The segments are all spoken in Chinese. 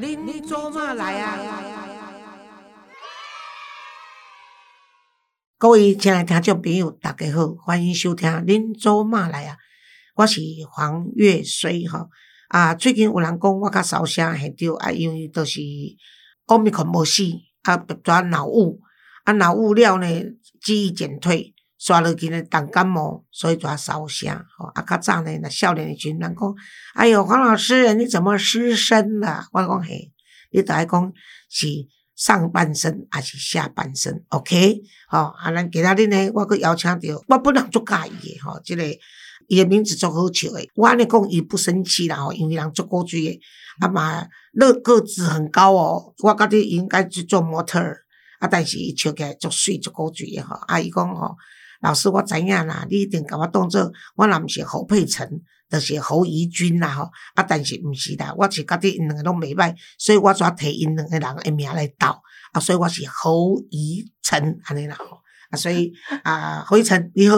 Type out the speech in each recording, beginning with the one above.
恁做嘛来啊？各位亲爱听众朋友，大家好，欢迎收听《恁做嘛来啊》。我是黄月水哈啊。最近有人讲我较烧声现着啊，因为都是奥密克无死啊，转脑雾啊，脑雾了呢，记忆减退。刷落去呢，当感冒，所以就烧声。吼，啊，较早呢，那少年的群人讲，哎哟，黄老师，你怎么失声了？我讲嘿，你都爱讲是上半身还是下半身？OK，吼，啊，咱今仔日呢，我阁邀请到，我本人足介意的吼，即个伊的名字足好笑的。我安尼讲伊不生气啦，吼，因为人足古锥的，啊嘛，个个子很高哦，我觉得应该去做模特儿，啊，但是伊笑起来足水足古锥的吼，啊，伊讲吼。老师，我知影啦，你一定甲我当做我若毋是侯佩岑，就是侯怡君啦吼。啊，但是毋是啦，我是觉得因两个拢袂歹，所以我就摕因两个人诶名来斗。啊，所以我是侯怡岑安尼啦吼。啊，所以啊，侯怡岑你好，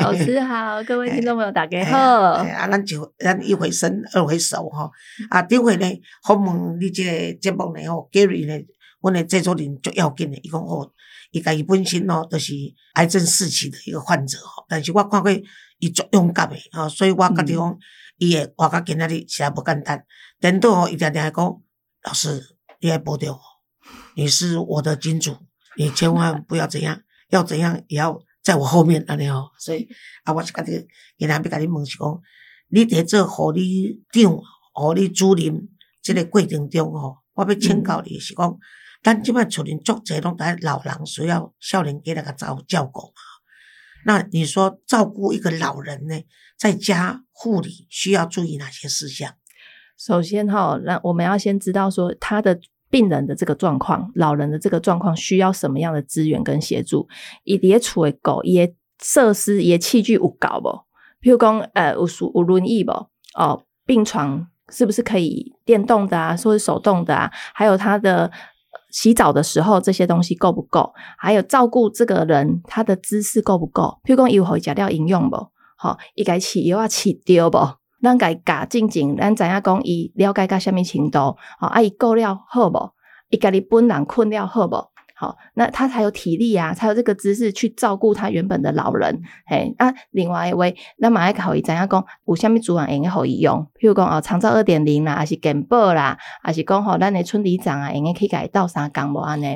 老师好，各位听众朋友大家好。啊，咱就咱一回生二回熟吼。啊，顶回呢，访问你即个节目呢吼，Gary 呢，阮诶制作人足要紧诶，伊讲哦。伊家己本身哦，就是癌症四期的一个患者吼，但是我看过伊足勇敢诶吼，所以我觉得讲伊会活到今仔日实在无简单。等到吼，伊定定讲老师，你要保重我，你是我的金主，你千万不要怎样，要怎样也要在我后面安尼吼。所以啊，我是觉得今仔要甲你问是讲，你伫做护理长、护理主任即个过程中吼，我要请教你是讲。但即摆厝里足侪拢在老人需要少年家那个照照顾嘛？那你说照顾一个老人呢，在家护理需要注意哪些事项？首先哈，那我们要先知道说他的病人的这个状况，老人的这个状况需要什么样的资源跟协助？伊伫厝诶狗也设施也器具有够不？譬如讲呃有属有轮椅不？哦，病床是不是可以电动的啊，或者手动的啊？还有他的。洗澡的时候，这些东西够不够？还有照顾这个人，他的姿势够不够？譬如讲，伊有好食料饮用不？吼，伊该饲药啊饲掉不？咱该教静静，咱知影讲伊了解到虾米程度？吼，啊伊够了好不？伊家己本人困了好不？好，那他才有体力啊，才有这个姿势去照顾他原本的老人。嘿，啊，另外一位，那马爱考伊怎样讲？有虾米主人用可以用？譬如讲哦，长照二点零啦，还是健保啦，还是讲吼，咱的村里长啊，应该可以改到啥岗无安尼？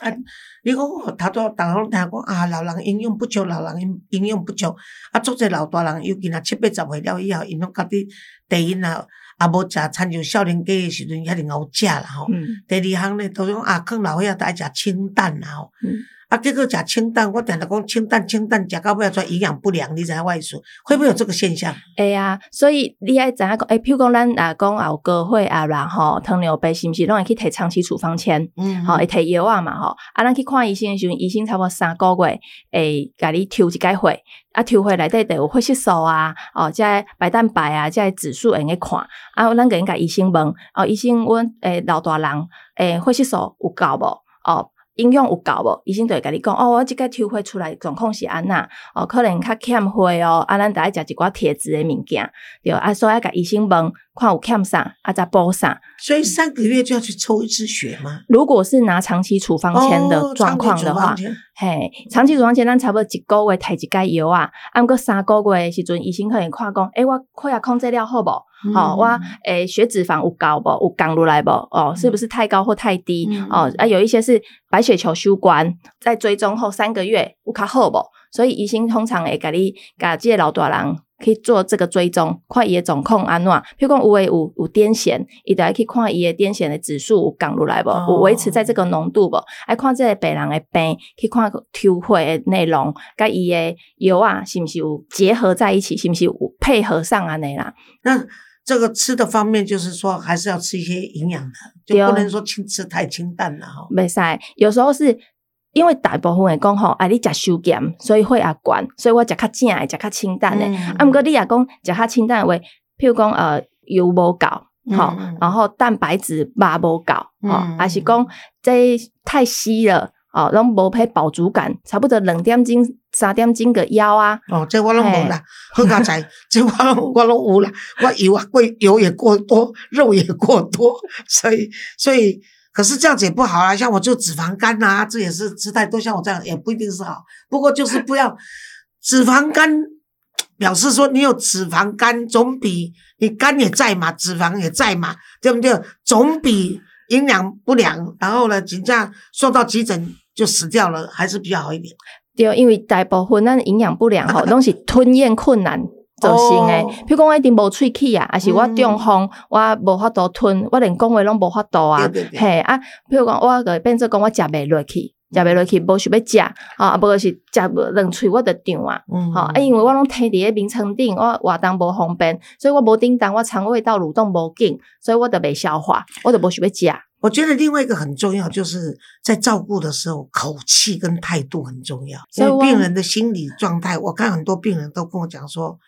啊，你讲他都当拢听讲啊，老人营养不足，老人营养不足，啊，做者老大人，尤其若七八十岁了以后，因拢家己第一啊。啊，无食参像少年家诶时阵，一定好食啦吼。第二项呢，都讲啊，囥老岁仔都爱食清淡啦吼。啊，结果食清淡，我定定讲清淡清淡，食到尾出营养不良，你知影我意思？会不会有这个现象？会啊，所以你爱知影讲，诶，譬如讲咱啊讲有高血压啦吼，糖尿病是毋是拢会去摕长期处方签？嗯，吼，会摕药啊嘛吼。啊，咱去看医生诶时阵，医生差不多三个月会甲你抽一解血，啊，抽血内底得有血色素啊，哦，即白蛋白啊，即指数会用看。啊，咱个应甲医生问，哦，医生，阮诶老大人诶血色素有够无？哦。营养有够无？医生就会甲你讲，哦，我即个抽血出来状况是安那，哦，可能较欠血哦，啊，咱得爱食一寡铁质的物件，对，啊，所以甲医生问，看有欠啥，啊，再补啥。所以三个月就要去抽一次血吗？如果是拿长期处方签的状况的话，嘿，长期处方签咱差不多一个月摕一盖药啊，啊，过三个月的时阵，医生可能看讲，诶，我血压控制了好无？哦，我诶血脂肪有高不？有降落来不？哦，是不是太高或太低？哦，啊，有一些是白血球休关，在追踪后三个月有较好不？所以医生通常会甲你甲这个老大人可以做这个追踪，看伊的状况安怎。譬如讲有诶有有癫痫，伊就爱去看伊的癫痫的指数有降落来不？有维持在这个浓度不？爱看这个病人的病，去看抽血的内容，甲伊的药啊，是毋是有结合在一起？是毋是有配合上安尼啦？那这个吃的方面，就是说还是要吃一些营养的，就不能说轻吃太清淡了哈。没使，有时候是因为大部分会讲吼，啊，你食收减，所以血压悬，所以我食较正诶，食较清淡诶。啊，毋过你也讲食较清淡话，譬如讲呃油无够，吼，然后蛋白质嘛无够，吼，还是讲这太稀了。哦，拢无配饱足感，差不多两点钟三点钟个腰啊。哦，这我拢无啦，好佳仔，这我拢我拢有啦，我油啊过油也过多，肉也过多，所以所以。可是这样子也不好啊，像我就脂肪肝啊，这也是吃太多，像我这样也不一定是好。不过就是不要脂肪肝，表示说你有脂肪肝，总比你肝也在嘛，脂肪也在嘛，对不对？总比营养不良，然后呢，这样送到急诊就死掉了，还是比较好一点。对，因为大部分咱营养不良吼，拢是吞咽困难。造成诶，譬如讲我一定无喙齿啊，还是我中风，我无法度吞，我连讲话拢无法度啊。嘿啊，譬如讲我个变做讲我食袂落去，食袂落去，无想要食，啊，无是食两喙我就胀啊。好啊，因为我拢摕伫咧眠床顶，我活动无方便，所以我无叮当，我肠胃道蠕动无紧，所以我就袂消化，我就无想要食。我觉得另外一个很重要，就是在照顾的时候，口气跟态度很重要。所以病人的心理状态，我看很多病人都跟我讲说。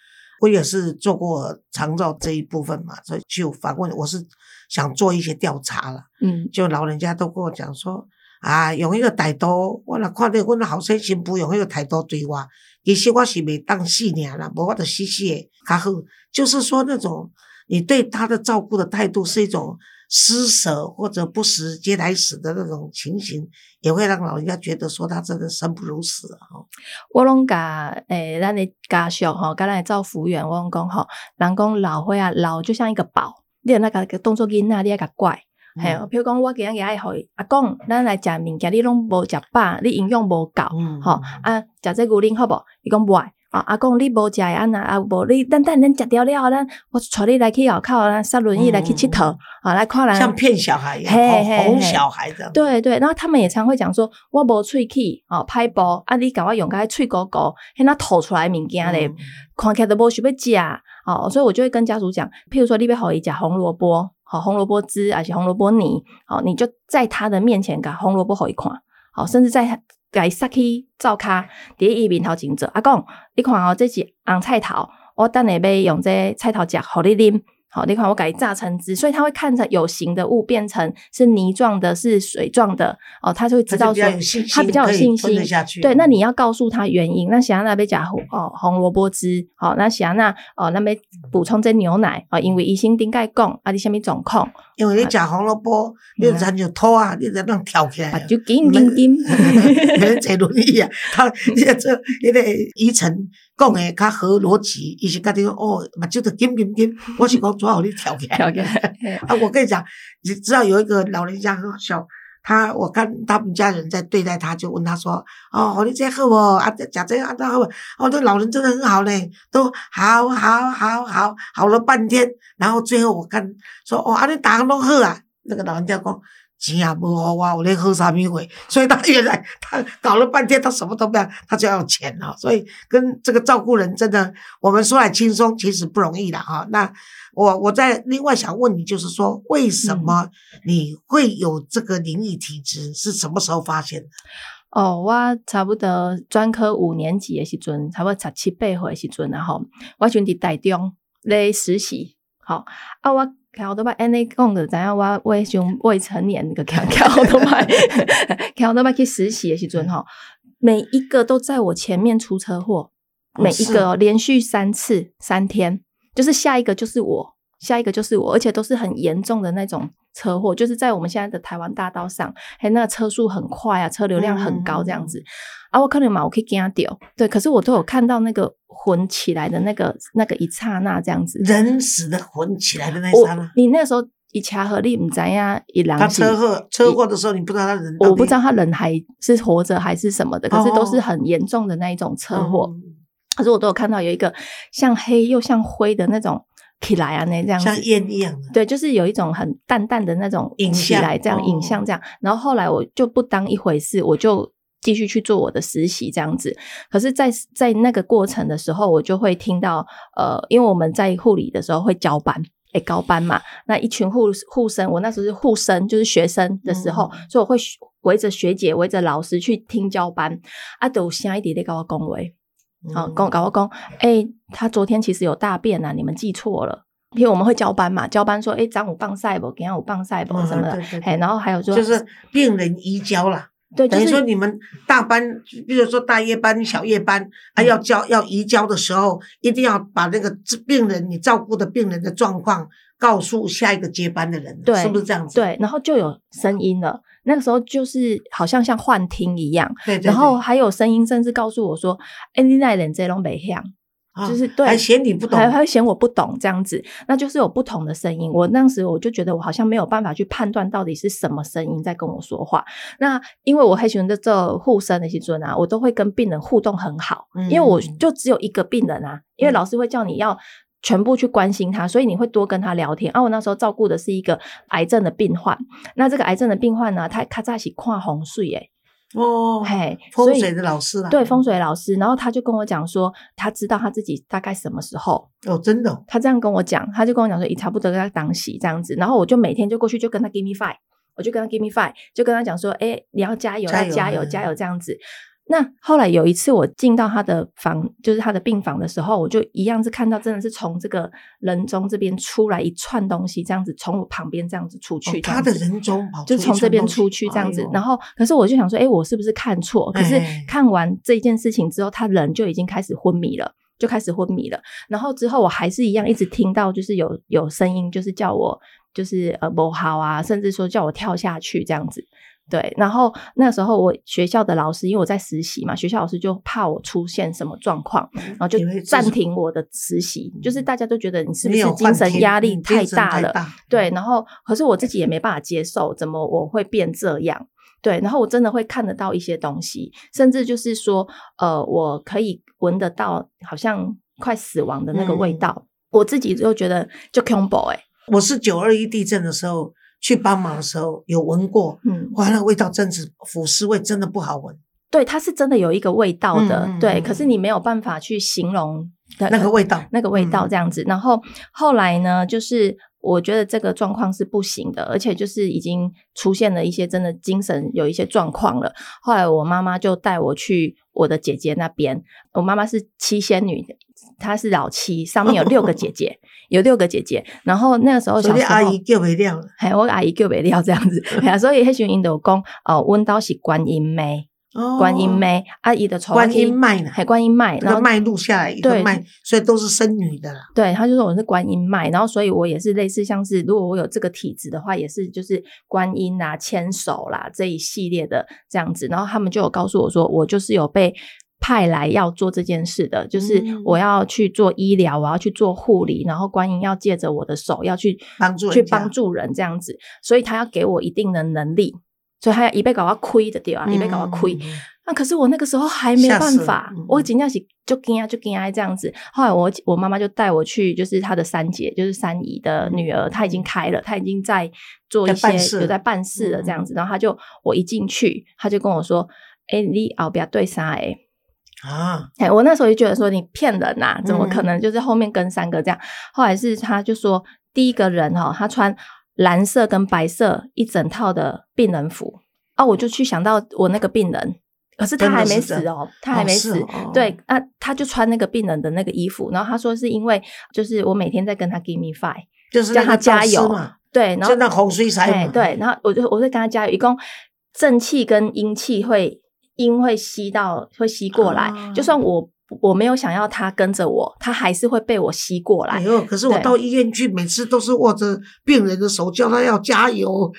我也是做过长照这一部分嘛，所以就反问，我是想做一些调查了。嗯，就老人家都跟我讲说，啊，用一个态度，我若看到我的后生新妇用一个态度对我，其实我是未当死年啦，无我就死死的较好。就是说那种你对他的照顾的态度是一种。施舍或者不食嗟来死的那种情形，也会让老人家觉得说他真的生不如死哈。我拢甲诶，咱的家属吼，甲咱的照服务员，我拢讲吼，人讲老岁啊，老就像一个宝，你那个动作囡仔，你爱甲乖。嘿，譬如讲我今日爱互阿公，咱来食物件，你拢无食饱，你营养无够，吼啊，食这牛奶好无？伊讲不爱。啊！阿公，你无食诶安那？啊，无你等等，恁食掉了，咱我带你来去后口，咱坐轮椅来去佚佗，啊，来看人像骗小孩一样，哄小孩的。对对，然后他们也常会讲说，我无喙齿，哦，歹步，啊，你甲我用个喙高高，迄那吐出来物件咧，看起来都无想要食，哦，所以我就会跟家属讲，譬如说，你要互伊食红萝卜，好红萝卜汁，还是红萝卜泥，好，你就在他的面前，甲红萝卜互伊看，好，甚至在。伊塞去灶骹，伫伊面头前做。阿公，你看哦，这是红菜头，我等下要用这菜头食，互你啉。好，你看我改榨成汁，所以他会看着有形的物变成是泥状的，是水状的哦，他就会知道说他比较有信心。对，那你要告诉他原因。那想要那杯加哦红萝卜汁，好，那喜安那哦那边补充这牛奶啊，因为医生顶盖讲啊，你虾米状况？因为你食红萝卜，你人就吐啊，你就能跳起来，就紧紧紧，没人坐轮椅啊，他你这那个医生。讲的较合逻辑，伊是甲你讲哦，目睭就紧紧紧，我是讲最好你跳起来。跳起来。啊，我跟你讲，你知道有一个老人家很好笑，他我看他们家人在对待他，就问他说：“哦，你这好不？啊，讲这啊那好不？哦，这老人真的很好嘞，都好好好好好了半天，然后最后我看说哦，啊你打拢好啊，那个老人家讲。”钱也无好我，我咧喝啥米会？所以他原来他搞了半天，他什么都不要，他就要钱哦。所以跟这个照顾人真的，我们说来轻松，其实不容易的哈。那我我在另外想问你，就是说为什么你会有这个灵异体质？是什么时候发现的？哦，我差不多专科五年级的时阵，差不多十七八岁的时阵，然后我选伫台中咧实习，好啊我。桥都把安尼讲的，知影我未上未成年个桥桥都把 桥都把去实习的时阵吼，每一个都在我前面出车祸，每一个连续三次三天，就是下一个就是我，下一个就是我，而且都是很严重的那种车祸，就是在我们现在的台湾大道上，还那个车速很快啊，车流量很高这样子。啊，我可能嘛，我可以惊掉，对，可是我都有看到那个魂起来的那个那个一刹那这样子，人死的魂起来的那一刹那。你那时候一掐合力唔知呀，一狼。他车祸车祸的时候，你不知道他人。我不知道他人还是活着还是什么的，可是都是很严重的那一种车祸。可是我都有看到有一个像黑又像灰的那种起来啊，那这样像烟一样的。对，就是有一种很淡淡的那种起来这样影像这样。然后后来我就不当一回事，我就。继续去做我的实习，这样子。可是，在在那个过程的时候，我就会听到，呃，因为我们在护理的时候会交班，诶，高班嘛。那一群护护生，我那时候是护生，就是学生的时候，所以我会围着学姐、围着老师去听交班。啊，都下一点点跟我恭维，好，跟我跟我讲，哎，他昨天其实有大便啊，你们记错了。因为我们会交班嘛，交班说，哎，张五棒赛不，给下五棒赛不什么的，哎，然后还有说，就是病人移交了。对，就等于说你们大班，比如说大夜班、小夜班，啊，嗯要交要移交的时候，一定要把那个病人你照顾的病人的状况告诉下一个接班的人，对是不是这样子？对，然后就有声音了。那个时候就是好像像幻听一样，对对对然后还有声音，甚至告诉我说：“哎，你那人这种没像。”啊就是对还嫌你不懂，还还会嫌我不懂这样子，那就是有不同的声音。我当时我就觉得我好像没有办法去判断到底是什么声音在跟我说话。那因为我很喜欢这护生的时阵啊，我都会跟病人互动很好，嗯因为我就只有一个病人啊，因为嗯老师会叫你要。全部去关心他，所以你会多跟他聊天。啊，我那时候照顾的是一个癌症的病患，那这个癌症的病患呢，他他在一起跨红水耶，哦，嘿，风水的老师啦，对风水老师，然后他就跟我讲说，他知道他自己大概什么时候哦，真的哦，他这样跟我讲，他就跟我讲说，你差不多跟他当洗这样子，然后我就每天就过去就跟他 give me five，我就跟他 give me five，就跟他讲说，哎，你要加油，加油要加油，嗯加油这样子。那后来有一次我进到他的房，就是他的病房的时候，我就一样是看到真的是从这个人中这边出来一串东西，这样子从我旁边这样子出去，哦他的人中就从这边出去这样子，哎然后可是我就想说，哎，我是不是看错？可是哎看完这件事情之后，他人就已经开始昏迷了。就开始昏迷了，然后之后我还是一样一直听到，就是有有声音，就是叫我就是呃不好啊，甚至说叫我跳下去这样子。对，然后那时候我学校的老师，因为我在实习嘛，学校老师就怕我出现什么状况，然后就暂停我的实习，就是大家都觉得你是不没是精神压力嗯太大了？大对，然后可是我自己也没办法接受，怎么我会变这样？对，然后我真的会看得到一些东西，甚至就是说，呃，我可以闻得到好像快死亡的那个味嗯道，我自己就觉得就 combo 哎、我是九二一地震的时候去帮忙的时候有闻过，嗯，哇，那个味道真是腐尸味，真的不好闻。对，它是真的有一个味道的，对，可是你没有办法去形容的那个味道那个味道嗯这样子。然后后来呢，就是我觉得这个状况是不行的，而且就是已经出现了一些真的精神有一些状况了。后来我妈妈就带我去我的姐姐那边，我妈妈是七仙女，她是老七，上面有六个姐姐，有六个姐姐。然后那个时候所以小时候阿姨叫不了，嘿，我阿姨叫袂了这样子，所以迄时候因就讲，哦，阮兜是观音妹，哦观音妹，阿姨的观音脉呢还，观音脉，然个脉录下来一个对脉，所以都是生女的啦。对，他就说我是观音脉，然后所以我也是类似像是，如果我有这个体质的话，也是就是观音啊、牵手啦这一系列的这样子，然后他们就有告诉我说，我就是有被。派来要做这件事的，就是嗯我要去做医疗，我要去做护理，然后观音要借着我的手要去去帮助人家帮助人这样子，所以他要给我一定的能力，所以他要一被搞到亏的对吧？一被搞到亏，那可是我那个时候还没办法嗯，我真正是就惊啊就惊啊这样子。后来我我妈妈就带我去，就是她的三姐，就是三姨的女儿，她已经开了，她已经在做一些在有在办事了这样子。然后她就我一进去，她就跟我说：“哎、你后边对啥？哎，啊，哎，我那时候就觉得说你骗人呐、怎么可嗯能就是后面跟三个这样？后来是他就说第一个人哈、他穿蓝色跟白色一整套的病人服啊，我就去想到我那个病人，可是他还没死哦，他还哦没死。对，啊，他就穿那个病人的那个衣服，然后他说是因为就是我每天在跟他 give me five，就是叫他加油嘛，对，然后就那洪水才对，然后我就我就跟他加油，一共正气跟阴气会阴会吸到会吸过来，啊。就算我我没有想要他跟着我，他还是会被我吸过来。哎呦，可是我到医院去，每次都是握着病人的手，叫他要加油，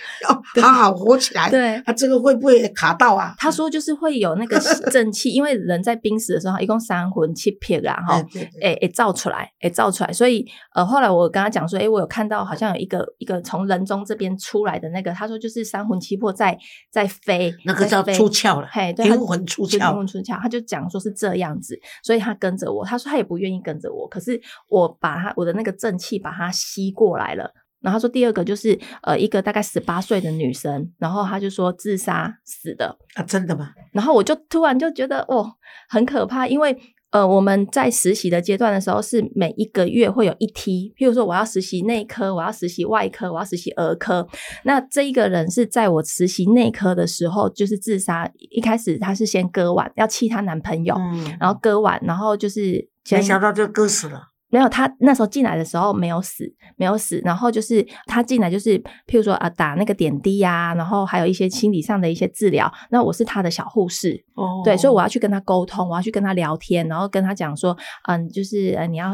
要好好活起来。对，他这个会不会卡到啊？他说就是会有那个正气，因为人在濒死的时候，一共三魂七魄啦，哈诶诶造出来，诶造出来，所以呃后来我跟他讲说，诶我有看到好像有一个一个从人中这边出来的那个，他说就是三魂七魄在在飞，那个叫出窍了，嘿，对，灵他魂出窍灵魂出窍，他就讲说是这样子，所以他跟着我，他说他也不愿意跟着我，可是我把他我的那个正气把他吸过来了。然后他说第二个就是呃一个大概十八岁的女生，然后他就说自杀死的，啊！真的吗？然后我就突然就觉得哦很可怕，因为呃我们在实习的阶段的时候是每一个月会有一梯，譬如说我要实习内科，我要实习外科，我要实习儿科。那这一个人是在我实习内科的时候就是自杀，一开始她是先割腕，要气她男朋友，嗯，然后割腕，然后就是没想到就割死了。没有，他那时候进来的时候没有死，没有死。然后就是他进来，就是譬如说啊，打那个点滴呀，然后还有一些心理上的一些治疗。那我是他的小护士，哦对，所以我要去跟他沟通，我要去跟他聊天，然后跟他讲说，嗯，就是呃，你要。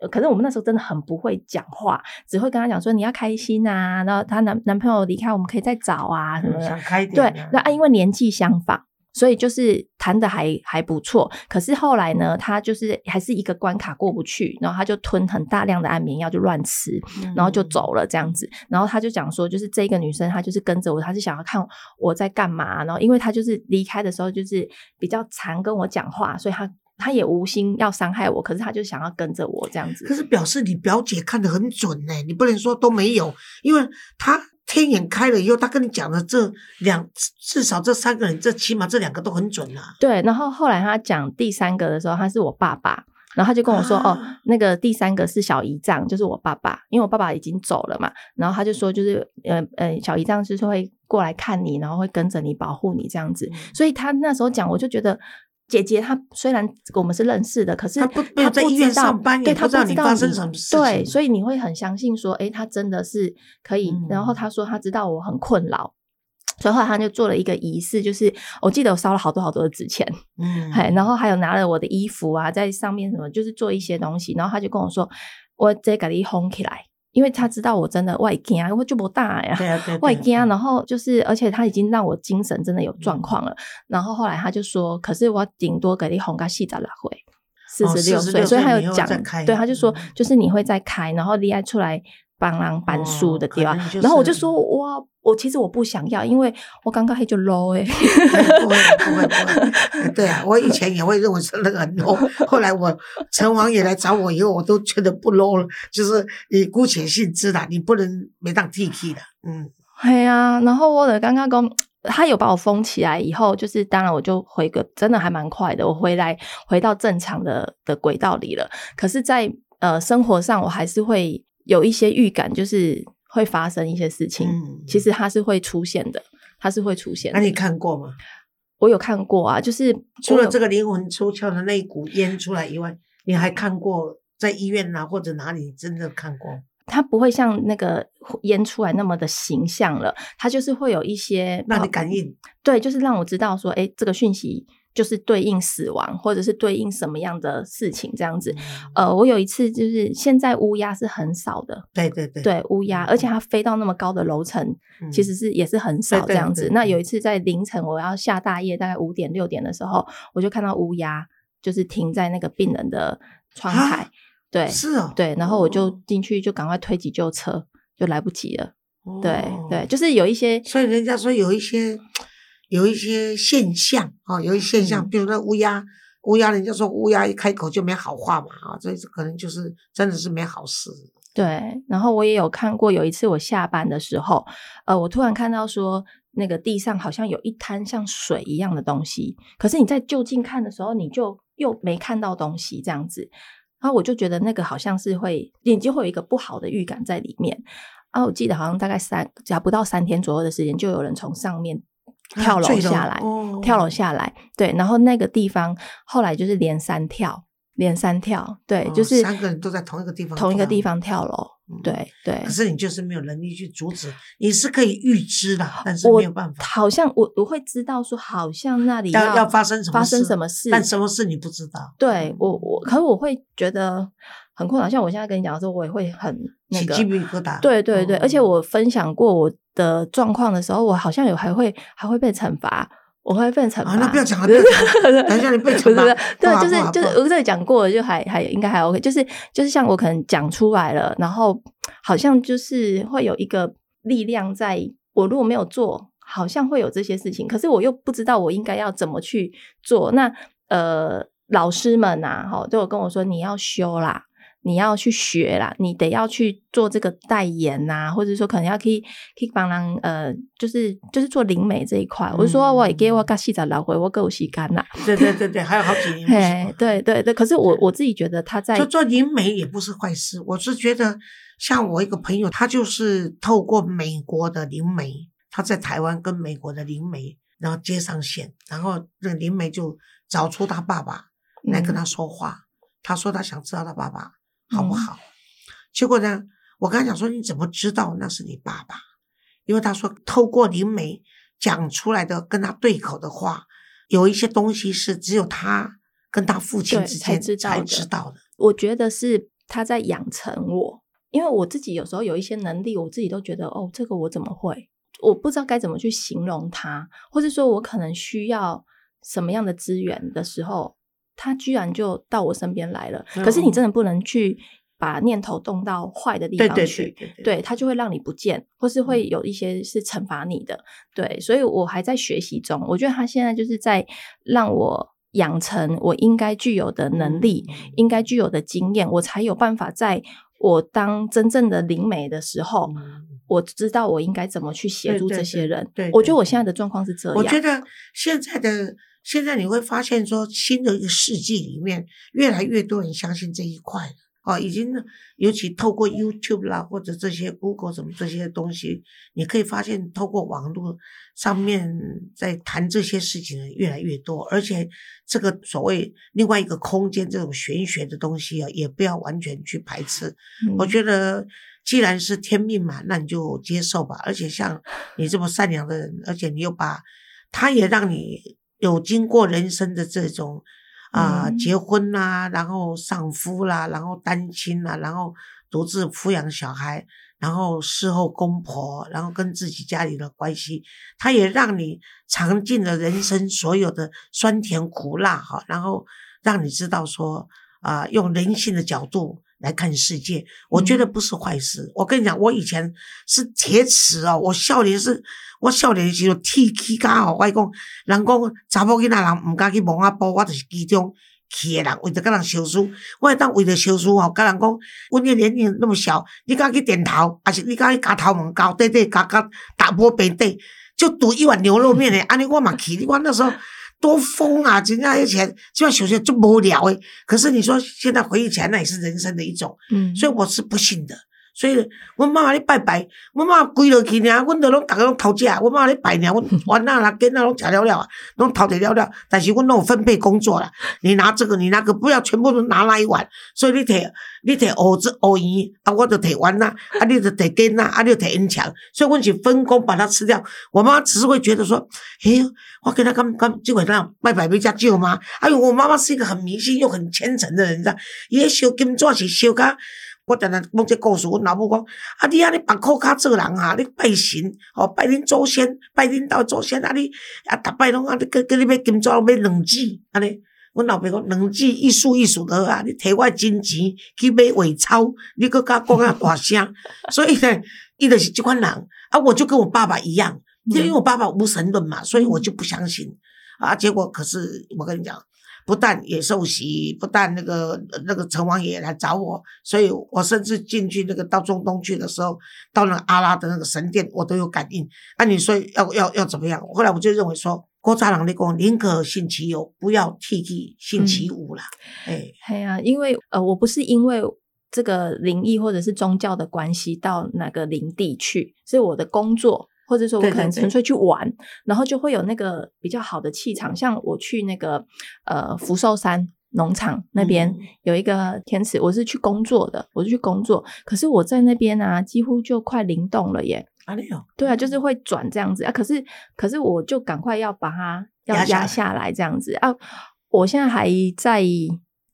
呃可是我们那时候真的很不会讲话，只会跟他讲说你要开心啊，然后她男男朋友离开，我们可以再找啊什么的。想开一点对啊，那啊，因为年纪相仿，所以就是谈的还还不错。可是后来呢，他就是还是一个关卡过不去，然后他就吞很大量的安眠药，就乱吃，然后就嗯走了这样子。然后他就讲说，就是这个女生，她就是跟着我，她是想要看我在干嘛。然后因为她就是离开的时候，就是比较常跟我讲话，所以她她也无心要伤害我，可是她就想要跟着我这样子。可是表示你表姐看得很准呢、你不能说都没有，因为她天眼开了以后，他跟你讲的这两至少这三个人，这起码这两个都很准啊。对，然后后来他讲第三个的时候，他是我爸爸，然后他就跟我说：“哦啊，那个第三个是小姨丈，就是我爸爸，因为我爸爸已经走了嘛。”然后他就说：“就是呃呃，小姨丈是说会过来看你，然后会跟着你保护你这样子。”所以他那时候讲，我就觉得。姐姐她虽然我们是认识的，可是她不没有在医院知道上班对她不知道她知道你发生什么事对，所以你会很相信说，诶，她真的是可以。嗯然后她说她知道我很困扰，所以后来他就做了一个仪式，就是我记得我烧了好多好多的纸钱，嗯，嘿，然后还有拿了我的衣服啊，在上面什么，就是做一些东西。然后他就跟我说，我这给你烘起来，因为他知道我真的外惊，我就不大呀。外惊，然后就是，而且他已经让我精神真的有嗯状况了。然后后来他就说，可是我顶多给你哄个细仔来回，四哦十六46岁，所以他又有讲对，他就说嗯就是你会再开，然后离爱出来帮人搬书的地方。然后我就是说，哇，我其实我不想要，因为我刚刚还就 low 哎、哎不会不会 不会，哎对啊，我以前也会认为是那个很 low，后来我陈王爷来找我以后，我都觉得不 low 了，就是你姑且信之啦，你不能没当 T K 的，嗯，对呀、然后我的刚刚讲，他有把我封起来以后，就是当然我就回个真的还蛮快的，我回来回到正常的的轨道里了。可是在，呃生活上，我还是会有一些预感，就是会发生一些事情。嗯其实它是会出现的，它是会出现的。那你看过吗？我有看过啊，就是除了这个灵魂出窍的那一股烟出来以外，你还看过在医院啊或者哪里真的看过？它不会像那个烟出来那么的形象了，它就是会有一些让你感应，对，就是让我知道说，哎，这个讯息就是对应死亡，或者是对应什么样的事情这样子。嗯呃，我有一次就是现在乌鸦是很少的，对对对，对乌鸦，而且它飞到那么高的楼层，嗯其实是也是很少这样子。对那有一次在凌晨我要下大夜，大概五点六点的时候，我就看到乌鸦就是停在那个病人的窗啊台，对是哦，对，然后我就哦进去就赶快推急救车，就来不及了。对哦对，就是有一些所以人家说有一些有一些现象啊，有一些现象，嗯比如说乌鸦，乌鸦人家说乌鸦一开口就没好话嘛啊，这可能就是真的是没好事。对，然后我也有看过，有一次我下班的时候，呃，我突然看到说那个地上好像有一滩像水一样的东西，可是你在就近看的时候，你就又没看到东西这样子，然后我就觉得那个好像是会，眼睛会有一个不好的预感在里面。啊，我记得好像大概三，只要不到三天左右的时间，就有人从上面跳楼下来，哦跳楼下来，对，然后那个地方后来就是连三跳，连三跳，对，哦就是三个人都在同一个地方同一个地方跳楼，嗯对对可。是你就是没有能力去阻止，你是可以预知的，但是我没有办法。好像我我会知道说，好像那里要要发生什么发生什么事，但什么事你不知道。对我我，可是我会觉得很困扰。像我现在跟你讲的时候，我也会很那个起鸡皮疙瘩。对对对，哦而且我分享过我的状况的时候，我好像有还会还会被惩罚，我会被惩罚。啊，那不要讲了，不要讲。等一下你被惩罚，对就是就我这里讲过了，就还还应该还 OK，就是就是像我可能讲出来了，然后好像就是会有一个力量在，我如果没有做，好像会有这些事情，可是我又不知道我应该要怎么去做。那呃，老师们呐、哈，都有跟我说你要修啦。你要去学啦，你得要去做这个代言呐、或者说可能要可以可以帮人呃，就是就是做灵媒这一块。我就说嗯我也给我个细仔老回，我够洗干啦。对对对对，还有好几年对对对，可是我我自己觉得他在就做灵媒也不是坏事，我是觉得像我一个朋友，他就是透过美国的灵媒，他在台湾跟美国的灵媒然后接上线，然后那个灵媒就找出他爸爸来跟他说话，他说他想知道他爸爸好不好？结果呢，我跟他讲说，你怎么知道那是你爸爸？因为他说，透过灵媒讲出来的跟他对口的话，有一些东西是只有他跟他父亲之间才知道的。我觉得是他在养成我，因为我自己有时候有一些能力，我自己都觉得哦，这个我怎么会？我不知道该怎么去形容他，或者说我可能需要什么样的资源的时候，他居然就到我身边来了。可是你真的不能去把念头动到坏的地方去，对他就会让你不见，或是会有一些是惩罚你的。对，所以我还在学习中。我觉得他现在就是在让我养成我应该具有的能力，应该具有的经验，我才有办法在我当真正的灵媒的时候。我知道我应该怎么去协助这些人。对，我觉得我现在的状况是这样。我觉得现在的现在你会发现，说新的一个世纪里面，越来越多人相信这一块哦，已经尤其透过 YouTube 啦，或者这些 Google 什么这些东西，你可以发现，透过网络上面在谈这些事情的越来越多，而且这个所谓另外一个空间这种玄学的东西啊，也不要完全去排斥。我觉得。既然是天命嘛，那你就接受吧。而且像你这么善良的人，而且你又把，他也让你有经过人生的这种啊，结婚啦，然后丧夫啦，然后单亲啦，然后独自抚养小孩，然后侍候公婆，然后跟自己家里的关系，他也让你尝尽了人生所有的酸甜苦辣哈，然后让你知道说啊，用人性的角度。来看世界，我觉得不是坏事。我跟你讲，我以前是铁齿哦，我少年是，我少年时候铁起家哦，我讲，人讲查某囡仔人唔敢去摸阿婆，我就是其中去的人，为着跟人烧书，我当为着烧书哦，跟人讲，我你年龄那么小，你敢去点头，还是你敢去夹头毛高对对，夹夹打破平底，就赌一碗牛肉面的，安尼我嘛去，我那时候。多疯啊！人家以前就像小学就无聊诶，可是你说现在回忆起来，那也是人生的一种。嗯，所以我是不信的。所以，阮妈妈咧拜拜，阮妈妈跪落去尔，阮都拢逐个拢偷食。阮妈妈咧拜尔，阮 完那啦，囡仔拢食了了啊，拢偷得了了。但是阮拢有分配工作啦，你拿这个，你那个，不要全部都拿那一碗。所以你摕，你摕蚵子、蚵鱼，啊，我就摕丸呐，啊，你就摕根呐，啊，你就摕烟肠。所以阮是分工把它吃掉。我妈只是会觉得说，嘿，我跟他刚刚就会那样拜拜没加酒吗？哎呦，我妈妈是一个很迷信又很虔诚的人，你知道？伊咧烧金纸是烧甲。我常常讲这故事，阮老母讲，啊，你安尼绑裤卡做人哈，你拜神，哦，拜恁祖先，拜恁兜祖先，啊，你啊，逐摆拢啊，你跟跟你买金纸，买两纸，安尼，阮老爸讲两纸一数一数的啊，你摕我金钱去买伪钞，你搁甲讲啊大声，所以呢，伊就是这款人，啊，我就跟我爸爸一样，因为我爸爸无神论嘛，所以我就不相信，啊，结果可是我跟你讲。不但也受洗，不但那个那个城隍爷来找我，所以我甚至进去那个到中东去的时候，到那阿拉的那个神殿，我都有感应。那你说要要要怎么样？后来我就认为说，郭扎郎的讲，宁可信其有，不要替替信其无啦。哎，对啊，因为呃，我不是因为这个灵异或者是宗教的关系到哪个灵地去，是我的工作。或者说，我可能纯粹去玩，然后就会有那个比较好的气场。像我去那个呃福寿山农场那边有一个天池，我是去工作的，我是去工作。可是我在那边啊，几乎就快灵动了耶！啊，没有？对啊，就是会转这样子啊。可是，可是我就赶快要把它要压下来这样子啊。我现在还在。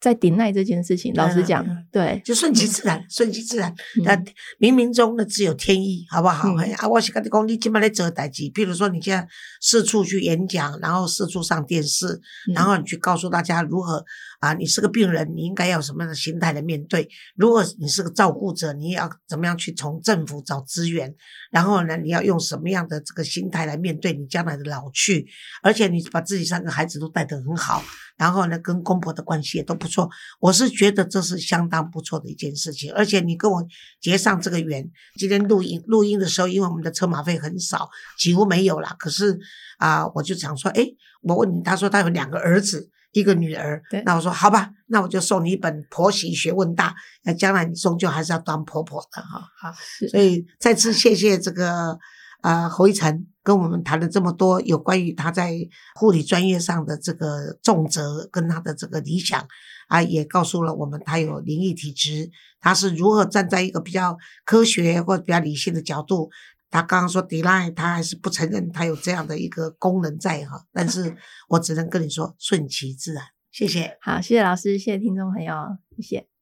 在顶赖这件事情，老实讲，对，就顺其自然，顺其自然。那冥冥中呢，只有天意，好不好？啊，我是跟你讲，你今麦在做代志，比如说你现在四处去演讲，然后四处上电视，然后你去告诉大家如何啊，你是个病人，你应该要什么样的心态来面对？如果你是个照顾者，你要怎么样去从政府找资源？然后呢，你要用什么样的这个心态来面对你将来的老去？而且你把自己三个孩子都带得很好。然后呢，跟公婆的关系也都不错，我是觉得这是相当不错的一件事情。而且你跟我结上这个缘，今天录音录音的时候，因为我们的车马费很少，几乎没有了。可是啊，我就想说，哎，我问你，他说他有两个儿子，一个女儿。那我说好吧，那我就送你一本《婆媳学问大》，那将来你终究还是要当婆婆的哈。好，所以再次谢谢这个。啊侯一成跟我们谈了这么多有关于他在护理专业上的这个重责跟他的这个理想啊，也告诉了我们他有灵异体质，他是如何站在一个比较科学或比较理性的角度。他刚刚说 d e l i 他还是不承认他有这样的一个功能在哈，但是我只能跟你说顺其自然，谢谢。好，谢谢老师，谢谢听众朋友，谢谢。